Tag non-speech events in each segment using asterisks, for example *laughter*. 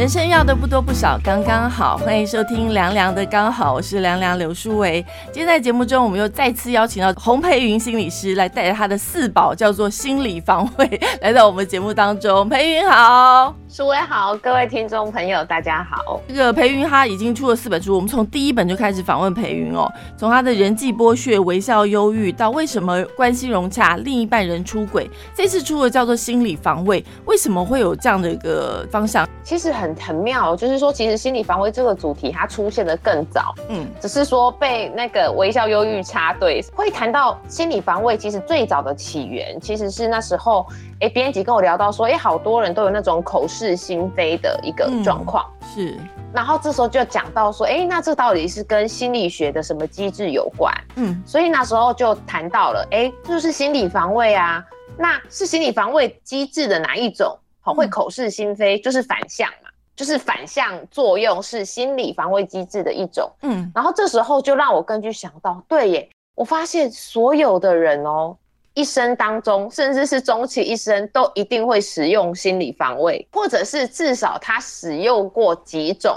人生要的不多不少，刚刚好。欢迎收听凉凉的刚好，我是凉凉刘淑维。今天在节目中，我们又再次邀请到洪培云心理师来带着他的四宝，叫做心理防卫，*laughs* 来到我们节目当中。培云好。舒威好，各位听众朋友，大家好。这个培云他已经出了四本书，我们从第一本就开始访问培云哦，从他的人际剥削、微笑忧郁到为什么关系融洽、另一半人出轨，这次出的叫做心理防卫，为什么会有这样的一个方向？其实很很妙，就是说，其实心理防卫这个主题它出现的更早，嗯，只是说被那个微笑忧郁插队。会谈到心理防卫，其实最早的起源其实是那时候。哎，编辑跟我聊到说，哎，好多人都有那种口是心非的一个状况，是。然后这时候就讲到说，哎，那这到底是跟心理学的什么机制有关？嗯，所以那时候就谈到了，哎，就是心理防卫啊，那是心理防卫机制的哪一种？好，会口是心非，就是反向嘛，就是反向作用是心理防卫机制的一种。嗯，然后这时候就让我根据想到，对耶，我发现所有的人哦。一生当中，甚至是终其一生，都一定会使用心理防卫，或者是至少他使用过几种，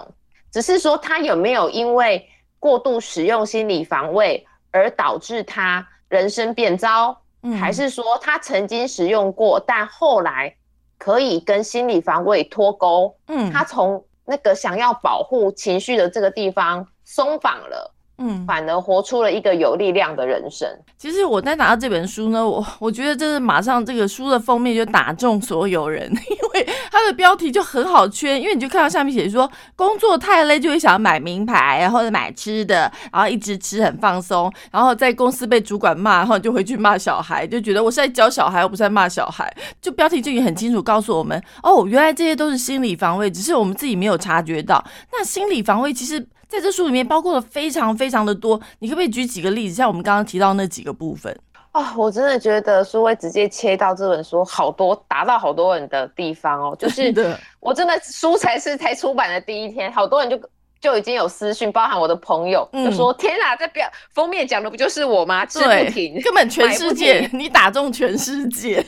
只是说他有没有因为过度使用心理防卫而导致他人生变糟，还是说他曾经使用过，但后来可以跟心理防卫脱钩，嗯，他从那个想要保护情绪的这个地方松绑了。嗯，反而活出了一个有力量的人生。其实我在拿到这本书呢，我我觉得这是马上这个书的封面就打中所有人，*laughs* 因为它的标题就很好圈，因为你就看到下面写说工作太累就会想要买名牌，然后买吃的，然后一直吃很放松，然后在公司被主管骂，然后就回去骂小孩，就觉得我是在教小孩，我不是在骂小孩。就标题就已经很清楚告诉我们，哦，原来这些都是心理防卫，只是我们自己没有察觉到。那心理防卫其实。在这书里面包括了非常非常的多，你可不可以举几个例子？像我们刚刚提到那几个部分啊，我真的觉得书会直接切到这本书好多达到好多人的地方哦。就是我真的书才是才出版的第一天，好多人就就已经有私讯，包含我的朋友，就说：“天哪，这表封面讲的不就是我吗？吃不停，根本全世界，你打中全世界。*laughs* ”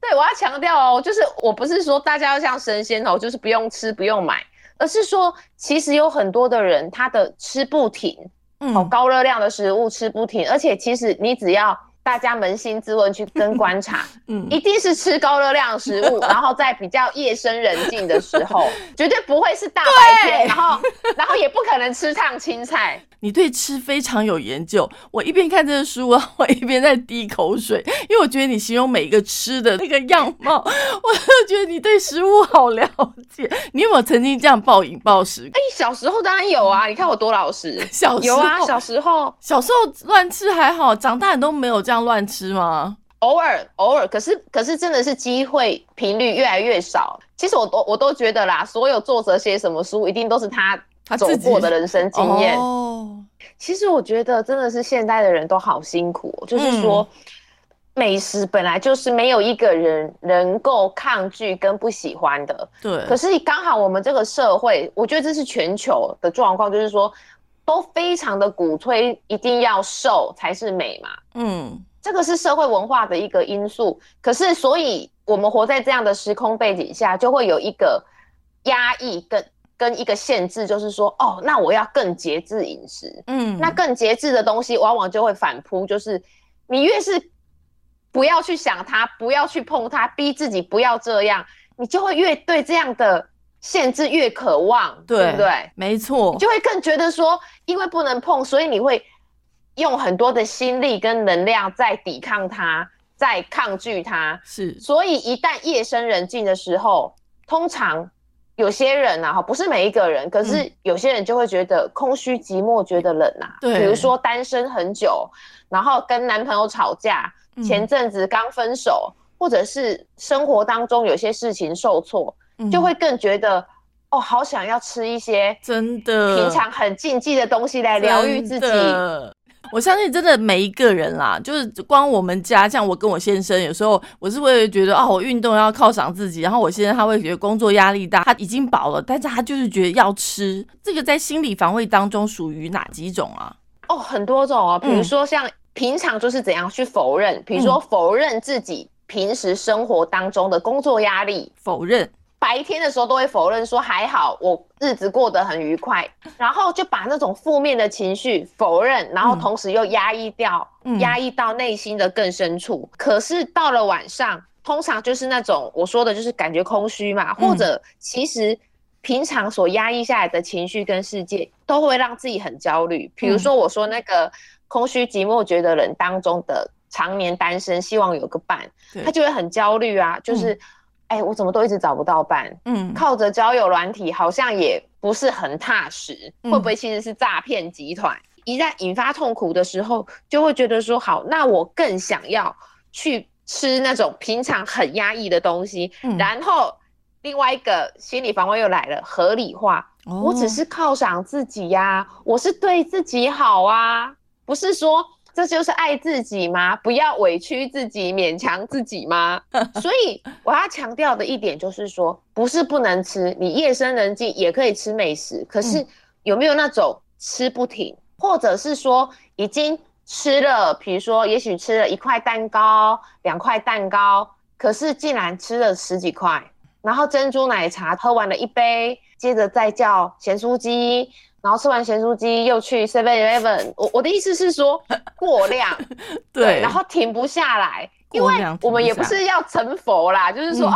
对，我要强调哦，就是我不是说大家要像神仙哦，就是不用吃不用买。而是说，其实有很多的人，他的吃不停，嗯，高热量的食物吃不停，而且其实你只要。大家扪心自问去跟观察，*laughs* 嗯，一定是吃高热量食物，*laughs* 然后在比较夜深人静的时候，*laughs* 绝对不会是大白天，然后，然后也不可能吃烫青菜。你对吃非常有研究，我一边看这个书啊，我一边在滴口水，因为我觉得你形容每一个吃的那个样貌，我就觉得你对食物好了解。你有没有曾经这样暴饮暴食？哎，小时候当然有啊，你看我多老实。小有啊，小时候，小时候乱吃还好，长大都没有这样。乱吃吗？偶尔，偶尔，可是，可是，真的是机会频率越来越少。其实我都，我都觉得啦，所有作者写什么书，一定都是他他走过的人生经验。哦，其实我觉得真的是现代的人都好辛苦，就是说，美食本来就是没有一个人能够抗拒跟不喜欢的。对。可是刚好我们这个社会，我觉得这是全球的状况，就是说。都非常的鼓吹一定要瘦才是美嘛，嗯，这个是社会文化的一个因素。可是，所以我们活在这样的时空背景下，就会有一个压抑跟跟一个限制，就是说，哦，那我要更节制饮食，嗯，那更节制的东西，往往就会反扑，就是你越是不要去想它，不要去碰它，逼自己不要这样，你就会越对这样的。限制越渴望，对不对？没错，就会更觉得说，因为不能碰，所以你会用很多的心力跟能量在抵抗它，在抗拒它。是，所以一旦夜深人静的时候，通常有些人啊，哈，不是每一个人，可是有些人就会觉得空虚寂寞，觉得冷啊。对，比如说单身很久，然后跟男朋友吵架，前阵子刚分手，或者是生活当中有些事情受挫。就会更觉得哦，好想要吃一些真的平常很禁忌的东西来疗愈自己。我相信真的每一个人啦，就是光我们家，像我跟我先生，有时候我是会觉得哦，我运动要犒赏自己，然后我先生他会觉得工作压力大，他已经饱了，但是他就是觉得要吃。这个在心理防卫当中属于哪几种啊？哦，很多种哦，比如说像平常就是怎样去否认，比如说否认自己平时生活当中的工作压力，否认。白天的时候都会否认说还好，我日子过得很愉快，然后就把那种负面的情绪否认，然后同时又压抑掉，压抑到内心的更深处。可是到了晚上，通常就是那种我说的就是感觉空虚嘛，或者其实平常所压抑下来的情绪跟世界都会让自己很焦虑。比如说我说那个空虚寂寞觉得人当中的常年单身，希望有个伴，他就会很焦虑啊，就是。哎，我怎么都一直找不到伴？嗯，靠着交友软体好像也不是很踏实，会不会其实是诈骗集团？一旦引发痛苦的时候，就会觉得说好，那我更想要去吃那种平常很压抑的东西。然后另外一个心理防卫又来了，合理化，我只是犒赏自己呀，我是对自己好啊，不是说。这就是爱自己吗？不要委屈自己，勉强自己吗？*laughs* 所以我要强调的一点就是说，不是不能吃，你夜深人静也可以吃美食。可是有没有那种吃不停，或者是说已经吃了，比如说也许吃了一块蛋糕、两块蛋糕，可是竟然吃了十几块，然后珍珠奶茶喝完了一杯，接着再叫咸酥鸡。然后吃完咸酥鸡又去 Seven Eleven，我我的意思是说 *laughs* 过量，对，然后停不下来，因为我们也不是要成佛啦，就是说。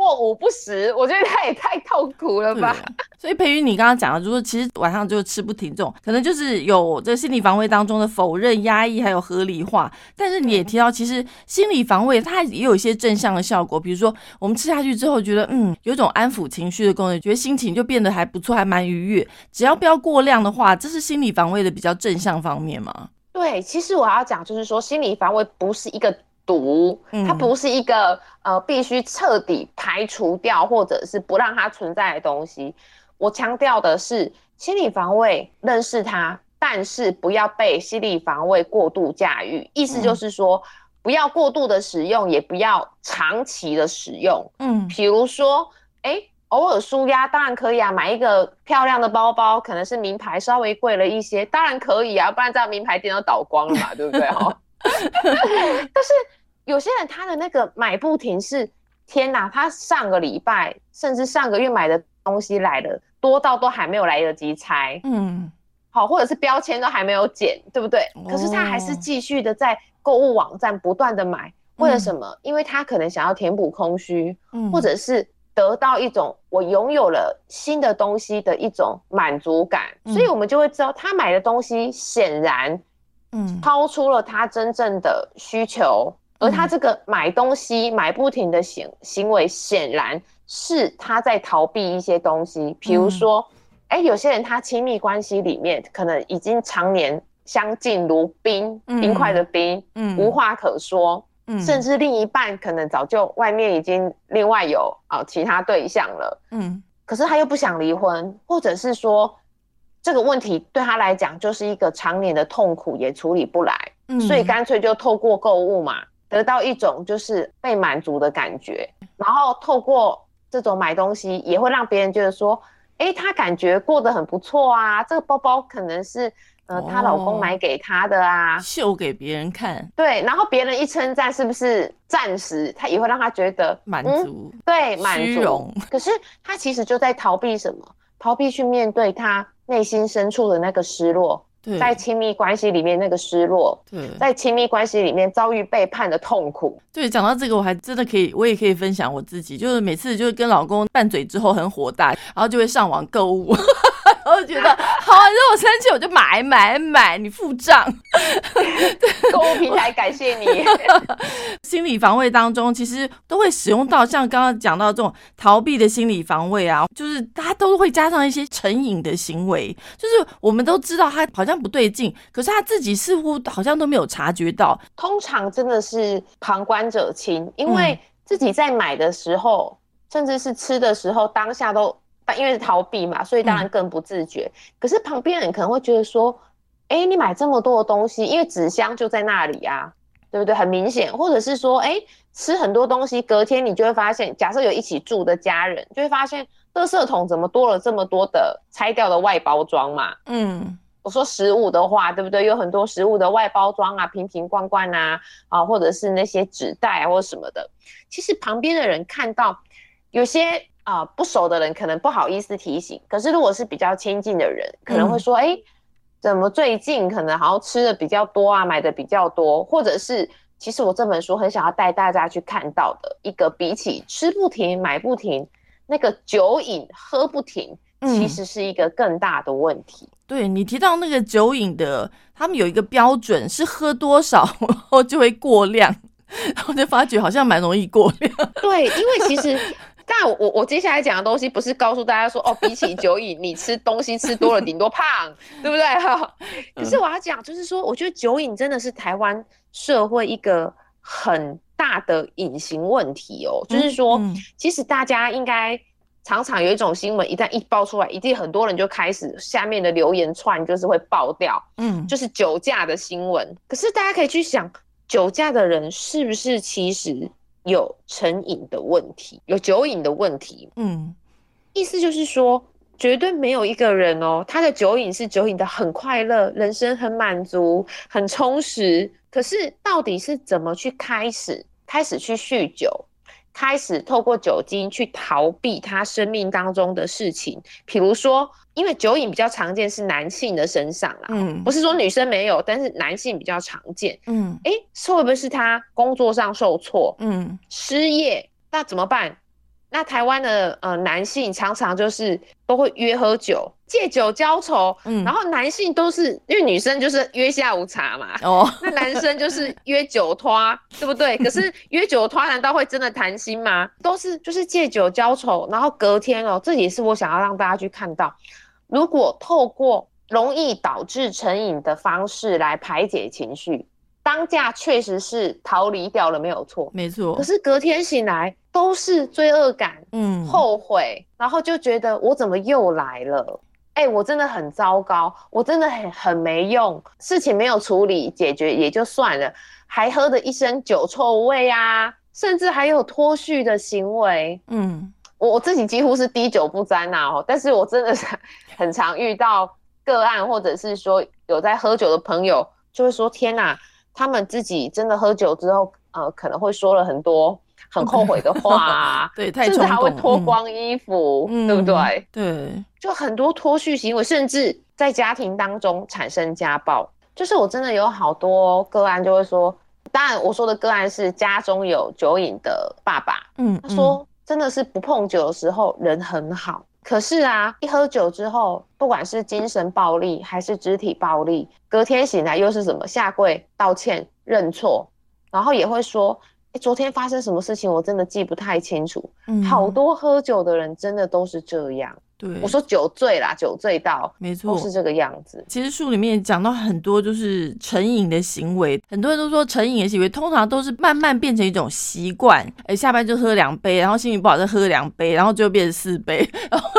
过午不食，我觉得他也太痛苦了吧。所以培瑜，你刚刚讲的，就是其实晚上就吃不停，这种可能就是有这心理防卫当中的否认、压抑，还有合理化。但是你也提到，其实心理防卫它也有一些正向的效果，比如说我们吃下去之后，觉得嗯，有种安抚情绪的功能，觉得心情就变得还不错，还蛮愉悦。只要不要过量的话，这是心理防卫的比较正向方面嘛？对，其实我要讲就是说，心理防卫不是一个。毒，它不是一个呃必须彻底排除掉或者是不让它存在的东西。我强调的是心理防卫，认识它，但是不要被心理防卫过度驾驭。意思就是说，不要过度的使用，也不要长期的使用。嗯，比如说，哎，偶尔舒压当然可以啊，买一个漂亮的包包，可能是名牌，稍微贵了一些，当然可以啊，不然这样名牌店都倒光了嘛，对不对？哈，*laughs* 但是。有些人他的那个买不停是天哪，他上个礼拜甚至上个月买的东西来了，多到都还没有来得及拆，嗯，好，或者是标签都还没有剪，对不对？可是他还是继续的在购物网站不断的买，为了什么？因为他可能想要填补空虚，嗯，或者是得到一种我拥有了新的东西的一种满足感，所以我们就会知道他买的东西显然，嗯，超出了他真正的需求。而他这个买东西买不停的行行为，显然是他在逃避一些东西。比如说，哎，有些人他亲密关系里面可能已经常年相敬如冰，冰块的冰，嗯，无话可说，嗯，甚至另一半可能早就外面已经另外有啊其他对象了，嗯，可是他又不想离婚，或者是说这个问题对他来讲就是一个常年的痛苦，也处理不来，嗯，所以干脆就透过购物嘛。得到一种就是被满足的感觉，然后透过这种买东西，也会让别人觉得说，哎，她感觉过得很不错啊。这个包包可能是呃她老公买给她的啊，秀给别人看。对，然后别人一称赞，是不是暂时她也会让她觉得满足？对，满足。可是她其实就在逃避什么？逃避去面对她内心深处的那个失落。在亲密关系里面那个失落，对，在亲密关系里面遭遇背叛的痛苦。对，讲到这个，我还真的可以，我也可以分享我自己，就是每次就是跟老公拌嘴之后很火大，然后就会上网购物。我觉得好，啊，如果生气我就买买买，你付账。购物平台感谢你。心理防卫当中，其实都会使用到像刚刚讲到这种逃避的心理防卫啊，就是他都会加上一些成瘾的行为，就是我们都知道他好像不对劲，可是他自己似乎好像都没有察觉到。通常真的是旁观者清，因为自己在买的时候，甚至是吃的时候，当下都。因为是逃避嘛，所以当然更不自觉。可是旁边人可能会觉得说：“哎，你买这么多的东西，因为纸箱就在那里啊，对不对？很明显。”或者是说：“哎，吃很多东西，隔天你就会发现，假设有一起住的家人，就会发现垃圾桶怎么多了这么多的拆掉的外包装嘛？”嗯，我说食物的话，对不对？有很多食物的外包装啊，瓶瓶罐罐啊，啊，或者是那些纸袋啊或什么的。其实旁边的人看到有些。啊不熟的人可能不好意思提醒，可是如果是比较亲近的人，可能会说，哎，怎么最近可能好像吃的比较多啊，买的比较多，或者是其实我这本书很想要带大家去看到的一个，比起吃不停、买不停，那个酒瘾喝不停，其实是一个更大的问题。对你提到那个酒瘾的，他们有一个标准是喝多少然后就会过量。然后就发觉好像蛮容易过量。对，因为其实，但我我接下来讲的东西不是告诉大家说，哦，比起 *laughs* 酒瘾，你吃东西吃多了顶多胖，对不对？哈。*laughs* 可是我要讲，就是说，我觉得酒瘾真的是台湾社会一个很大的隐形问题哦。就是说，其实大家应该常常有一种新闻，一旦一爆出来，一定很多人就开始下面的留言串就是会爆掉，嗯，就是酒驾的新闻。可是大家可以去想。酒驾的人是不是其实有成瘾的问题，有酒瘾的问题？嗯，意思就是说，绝对没有一个人哦，他的酒瘾是酒瘾的很快乐，人生很满足、很充实。可是到底是怎么去开始，开始去酗酒？开始透过酒精去逃避他生命当中的事情，比如说，因为酒瘾比较常见是男性的身上啦，嗯，不是说女生没有，但是男性比较常见，嗯，哎，会不会是他工作上受挫，嗯，失业，那怎么办？那台湾的呃男性常常就是都会约喝酒，借酒浇愁，嗯，然后男性都是因为女生就是约下午茶嘛，哦，那男生就是约酒托，对不对？可是 *laughs* 约酒托难道会真的谈心吗？都是就是借酒浇愁，然后隔天哦，这也是我想要让大家去看到，如果透过容易导致成瘾的方式来排解情绪。当下确实是逃离掉了，没有错，没错。可是隔天醒来都是罪恶感，嗯，后悔，然后就觉得我怎么又来了？哎，我真的很糟糕，我真的很很没用，事情没有处理解决也就算了，还喝的一身酒臭味啊，甚至还有脱序的行为。嗯，我我自己几乎是滴酒不沾呐，哦，但是我真的是 *laughs* 很常遇到个案，或者是说有在喝酒的朋友，就会说天哪。他们自己真的喝酒之后，呃，可能会说了很多很后悔的话，*laughs* 对，甚至还会脱光衣服，对不对？对，就很多脱序行为，甚至在家庭当中产生家暴。就是我真的有好多个案，就会说，当然我说的个案是家中有酒瘾的爸爸，嗯，他说真的是不碰酒的时候人很好。可是啊，一喝酒之后，不管是精神暴力还是肢体暴力，隔天醒来又是什么下跪道歉认错，然后也会说，哎，昨天发生什么事情，我真的记不太清楚。好多喝酒的人真的都是这样。对，我说酒醉啦，酒醉到，没错，是这个样子。其实书里面讲到很多，就是成瘾的行为，很多人都说成瘾的行为通常都是慢慢变成一种习惯。哎，下班就喝两杯，然后心情不好再喝两杯，然后就变成四杯，*laughs* 然后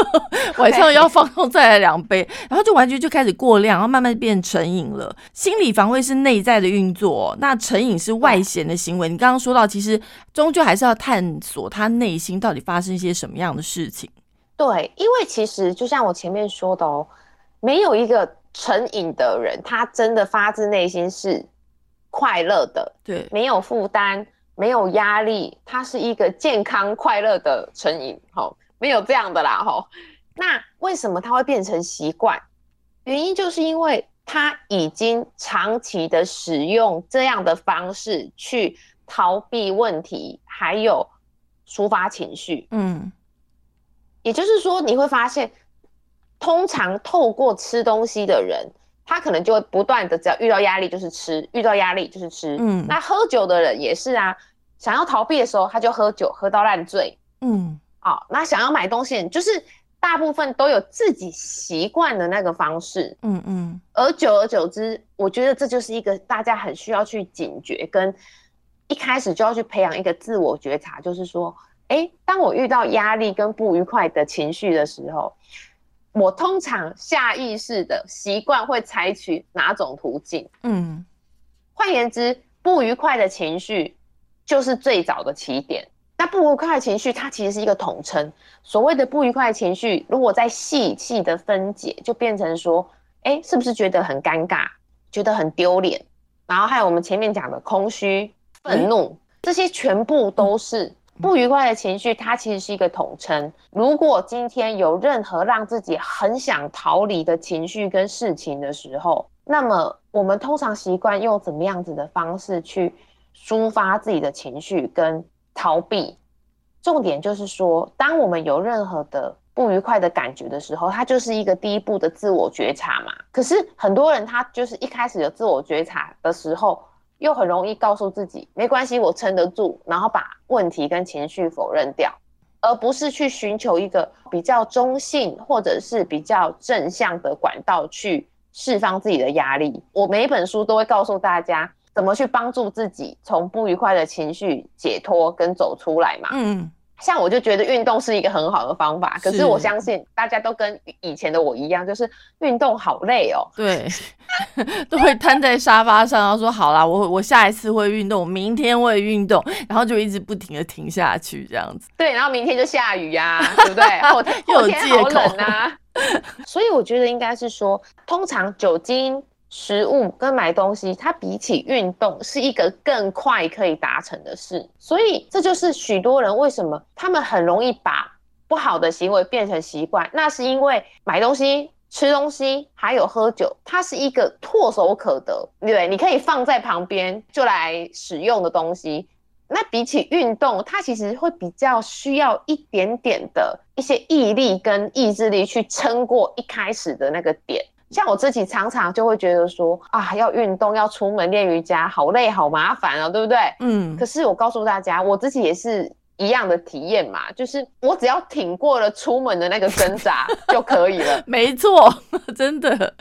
晚上要放松再来两杯，然后就完全就开始过量，然后慢慢变成瘾了。心理防卫是内在的运作，那成瘾是外显的行为。你刚刚说到，其实终究还是要探索他内心到底发生一些什么样的事情。对，因为其实就像我前面说的哦，没有一个成瘾的人，他真的发自内心是快乐的，对，没有负担，没有压力，他是一个健康快乐的成瘾，吼，没有这样的啦，吼。那为什么他会变成习惯？原因就是因为他已经长期的使用这样的方式去逃避问题，还有抒发情绪，嗯。也就是说，你会发现，通常透过吃东西的人，他可能就会不断的，只要遇到压力就是吃，遇到压力就是吃。嗯，那喝酒的人也是啊，想要逃避的时候他就喝酒，喝到烂醉。嗯，好，那想要买东西，就是大部分都有自己习惯的那个方式。嗯嗯，而久而久之，我觉得这就是一个大家很需要去警觉，跟一开始就要去培养一个自我觉察，就是说。哎，当我遇到压力跟不愉快的情绪的时候，我通常下意识的习惯会采取哪种途径？嗯，换言之，不愉快的情绪就是最早的起点。那不愉快的情绪，它其实是一个统称。所谓的不愉快的情绪，如果再细细的分解，就变成说，哎，是不是觉得很尴尬，觉得很丢脸？然后还有我们前面讲的空虚、愤怒，这些全部都是。不愉快的情绪，它其实是一个统称。如果今天有任何让自己很想逃离的情绪跟事情的时候，那么我们通常习惯用怎么样子的方式去抒发自己的情绪跟逃避？重点就是说，当我们有任何的不愉快的感觉的时候，它就是一个第一步的自我觉察嘛。可是很多人他就是一开始有自我觉察的时候。又很容易告诉自己没关系，我撑得住，然后把问题跟情绪否认掉，而不是去寻求一个比较中性或者是比较正向的管道去释放自己的压力。我每一本书都会告诉大家怎么去帮助自己从不愉快的情绪解脱跟走出来嘛。嗯。像我就觉得运动是一个很好的方法，可是我相信大家都跟以前的我一样，就是运动好累哦。对，*laughs* 都会瘫在沙发上，然后说好啦，我我下一次会运动，明天会运动，然后就一直不停的停下去这样子。对，然后明天就下雨呀，*laughs* 对不对？后天 *laughs* 后天好冷啊。所以我觉得应该是说，通常酒精。食物跟买东西，它比起运动是一个更快可以达成的事，所以这就是许多人为什么他们很容易把不好的行为变成习惯。那是因为买东西、吃东西还有喝酒，它是一个唾手可得，对，你可以放在旁边就来使用的东西。那比起运动，它其实会比较需要一点点的一些毅力跟意志力去撑过一开始的那个点。像我自己常常就会觉得说啊，要运动，要出门练瑜伽，好累，好麻烦啊，对不对？嗯。可是我告诉大家，我自己也是一样的体验嘛，就是我只要挺过了出门的那个挣扎 *laughs* 就可以了。没错，*laughs* 真的，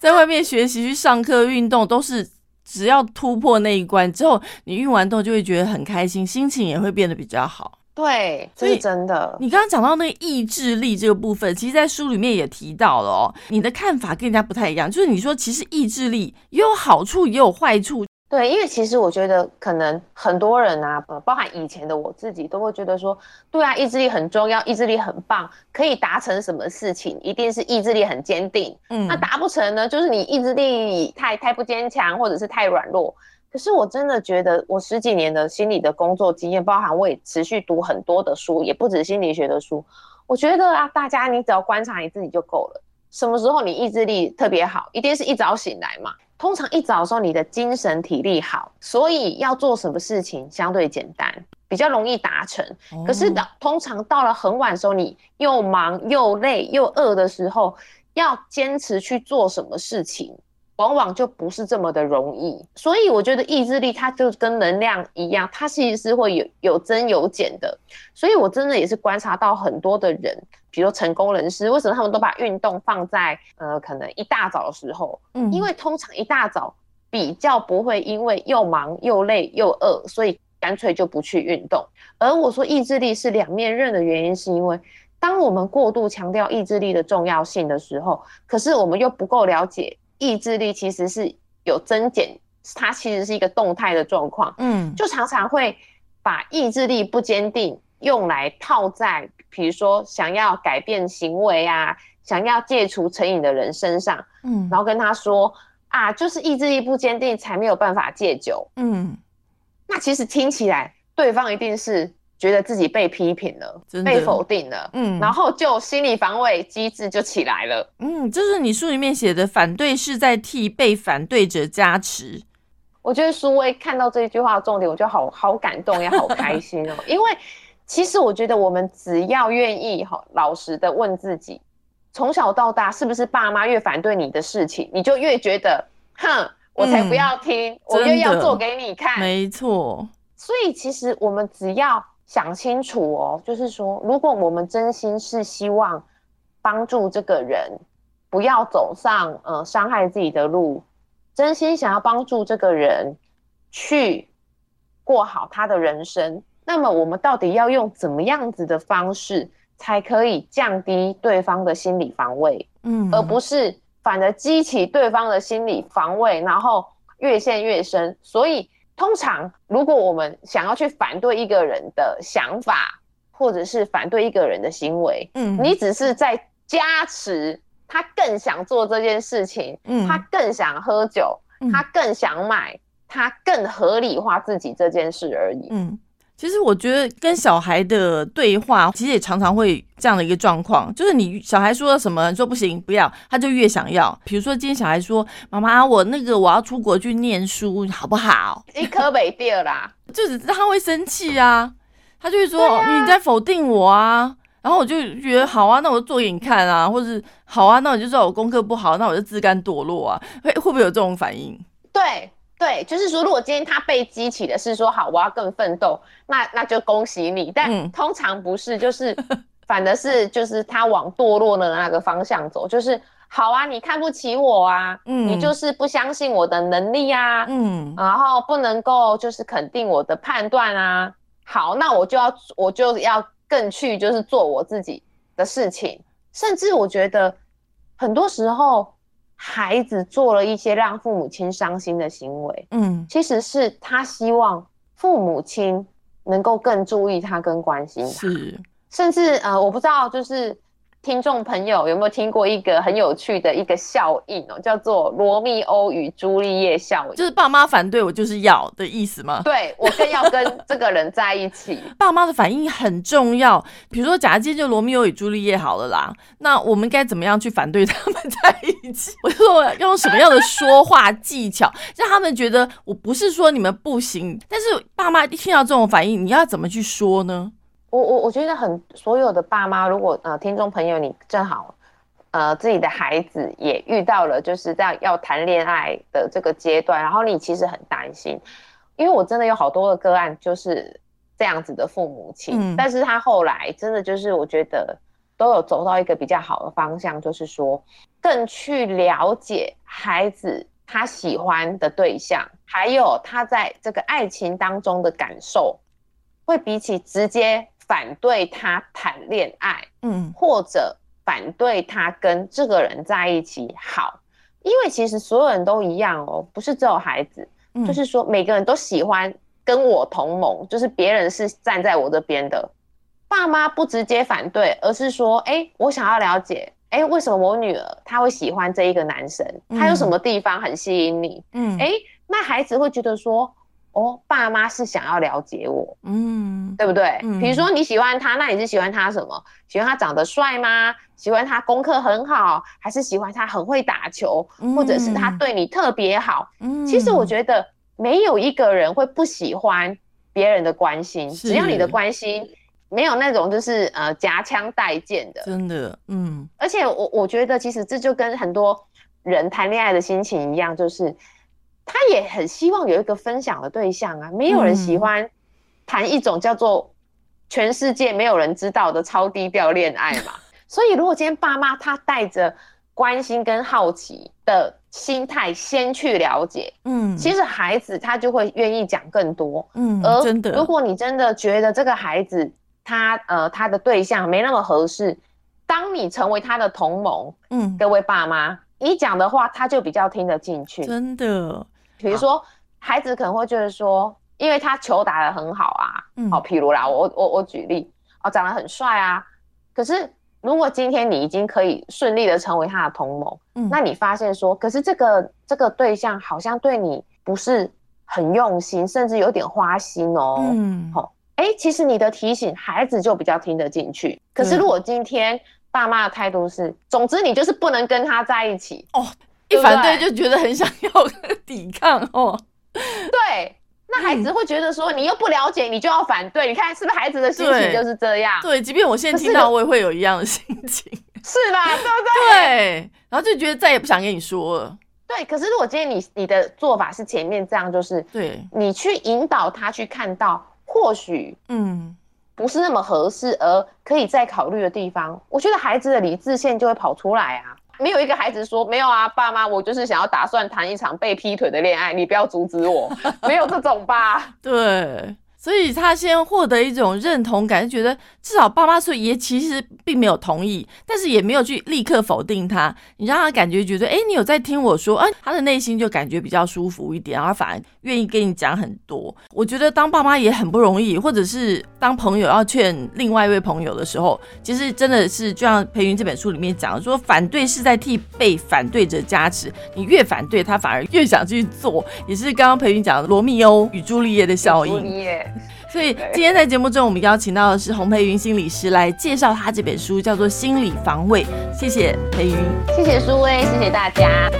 在外面学习、去上课、运动，都是只要突破那一关之后，你运完动就会觉得很开心，心情也会变得比较好。对，这是真的。你刚刚讲到那个意志力这个部分，其实，在书里面也提到了哦。你的看法跟人家不太一样，就是你说，其实意志力也有好处，也有坏处。对，因为其实我觉得，可能很多人啊，包含以前的我自己，都会觉得说，对啊，意志力很重要，意志力很棒，可以达成什么事情，一定是意志力很坚定。嗯，那达不成呢，就是你意志力太太不坚强，或者是太软弱。可是我真的觉得，我十几年的心理的工作经验，包含我也持续读很多的书，也不止心理学的书。我觉得啊，大家你只要观察你自己就够了。什么时候你意志力特别好，一定是一早醒来嘛。通常一早的时候，你的精神体力好，所以要做什么事情相对简单，比较容易达成。可是到，通常到了很晚的时候，你又忙又累又饿的时候，要坚持去做什么事情？往往就不是这么的容易，所以我觉得意志力它就跟能量一样，它其实是会有有增有减的。所以我真的也是观察到很多的人，比如成功人士，为什么他们都把运动放在呃可能一大早的时候？嗯，因为通常一大早比较不会因为又忙又累又饿，所以干脆就不去运动。而我说意志力是两面刃的原因，是因为当我们过度强调意志力的重要性的时候，可是我们又不够了解。意志力其实是有增减，它其实是一个动态的状况。嗯，就常常会把意志力不坚定用来套在，比如说想要改变行为啊，想要戒除成瘾的人身上。嗯，然后跟他说啊，就是意志力不坚定才没有办法戒酒。嗯，那其实听起来对方一定是。觉得自己被批评了，被否定了，嗯，然后就心理防卫机制就起来了，嗯，就是你书里面写的，反对是在替被反对者加持。我觉得苏威看到这一句话的重点，我就好好感动，也好开心哦。*laughs* 因为其实我觉得，我们只要愿意哈，老实的问自己，从小到大，是不是爸妈越反对你的事情，你就越觉得，哼，我才不要听，我越要做给你看。没错。所以其实我们只要。想清楚哦，就是说，如果我们真心是希望帮助这个人不要走上呃伤害自己的路，真心想要帮助这个人去过好他的人生，那么我们到底要用怎么样子的方式才可以降低对方的心理防卫？嗯，而不是反而激起对方的心理防卫，然后越陷越深。所以。通常，如果我们想要去反对一个人的想法，或者是反对一个人的行为，嗯，你只是在加持他更想做这件事情，嗯，他更想喝酒，他更想买，他更合理化自己这件事而已，嗯。其实我觉得跟小孩的对话，其实也常常会这样的一个状况，就是你小孩说了什么，说不行不要，他就越想要。比如说今天小孩说：“妈妈，我那个我要出国去念书，好不好？”一颗没掉啦，就是他会生气啊，他就会说你在否定我啊。然后我就觉得好啊，那我就做给你看啊，或者是好啊，那我就知道我功课不好，那我就自甘堕落啊，会会不会有这种反应？对。对，就是说，如果今天他被激起的是说好，我要更奋斗，那那就恭喜你。但通常不是，就是反的是，就是他往堕落的那个方向走。就是好啊，你看不起我啊，嗯，你就是不相信我的能力啊，嗯，然后不能够就是肯定我的判断啊。好，那我就要我就要更去就是做我自己的事情，甚至我觉得很多时候。孩子做了一些让父母亲伤心的行为，嗯，其实是他希望父母亲能够更注意他、跟关心他，是，甚至呃，我不知道，就是。听众朋友有没有听过一个很有趣的一个效应哦，叫做罗密欧与朱丽叶效应，就是爸妈反对我就是要的意思吗？对我更要跟这个人在一起。*laughs* 爸妈的反应很重要，比如说假今天就罗密欧与朱丽叶好了啦，那我们该怎么样去反对他们在一起？*laughs* 我就说要用什么样的说话技巧，让他们觉得我不是说你们不行，但是爸妈一听到这种反应，你要怎么去说呢？我我我觉得很所有的爸妈，如果呃听众朋友你正好呃自己的孩子也遇到了就是在要谈恋爱的这个阶段，然后你其实很担心，因为我真的有好多的个案就是这样子的父母亲，但是他后来真的就是我觉得都有走到一个比较好的方向，就是说更去了解孩子他喜欢的对象，还有他在这个爱情当中的感受，会比起直接。反对他谈恋爱，嗯，或者反对他跟这个人在一起好，因为其实所有人都一样哦，不是只有孩子，就是说每个人都喜欢跟我同盟，就是别人是站在我这边的。爸妈不直接反对，而是说，哎，我想要了解，哎，为什么我女儿她会喜欢这一个男生？他有什么地方很吸引你？嗯，哎，那孩子会觉得说。哦，爸妈是想要了解我，嗯，对不对？比如说你喜欢他，那你是喜欢他什么？喜欢他长得帅吗？喜欢他功课很好，还是喜欢他很会打球，或者是他对你特别好？嗯，其实我觉得没有一个人会不喜欢别人的关心，只要你的关心没有那种就是呃夹枪带剑的，真的，嗯。而且我我觉得其实这就跟很多人谈恋爱的心情一样，就是。他也很希望有一个分享的对象啊，没有人喜欢谈一种叫做全世界没有人知道的超低调恋爱嘛。*laughs* 所以，如果今天爸妈他带着关心跟好奇的心态先去了解，嗯，其实孩子他就会愿意讲更多，嗯，而真的，如果你真的觉得这个孩子他呃他的对象没那么合适，当你成为他的同盟，嗯，各位爸妈，你讲的话他就比较听得进去，真的。比如说，孩子可能会觉得说，因为他球打得很好啊，好，譬如啦，我我我举例，哦，长得很帅啊。可是如果今天你已经可以顺利的成为他的同盟，嗯，那你发现说，可是这个这个对象好像对你不是很用心，甚至有点花心哦，嗯，好，哎，其实你的提醒，孩子就比较听得进去。可是如果今天爸妈的态度是，总之你就是不能跟他在一起哦。一反对就觉得很想要 *laughs* 抵抗哦，对，那孩子会觉得说你又不了解，你就要反对，你看是不是孩子的心情就是这样？对，即便我现在听到，我也会有一样的心情，是吧？对不对？*laughs* 对，然后就觉得再也不想跟你说了。对，可是如果今天你你的做法是前面这样，就是对你去引导他去看到，或许嗯不是那么合适，而可以再考虑的地方，我觉得孩子的理智线就会跑出来啊。没有一个孩子说没有啊，爸妈，我就是想要打算谈一场被劈腿的恋爱，你不要阻止我，没有这种吧？*laughs* 对。所以他先获得一种认同感，就觉得至少爸妈说也其实并没有同意，但是也没有去立刻否定他。你让他感觉觉得，哎，你有在听我说，啊，他的内心就感觉比较舒服一点，然后反而愿意跟你讲很多。我觉得当爸妈也很不容易，或者是当朋友要劝另外一位朋友的时候，其实真的是就像裴云这本书里面讲，说反对是在替被反对者加持，你越反对他反而越想去做，也是刚刚裴云讲的罗密欧与朱丽叶的效应。所以今天在节目中，我们邀请到的是洪培云心理师来介绍他这本书，叫做《心理防卫》。谢谢培云，谢谢苏威，谢谢大家。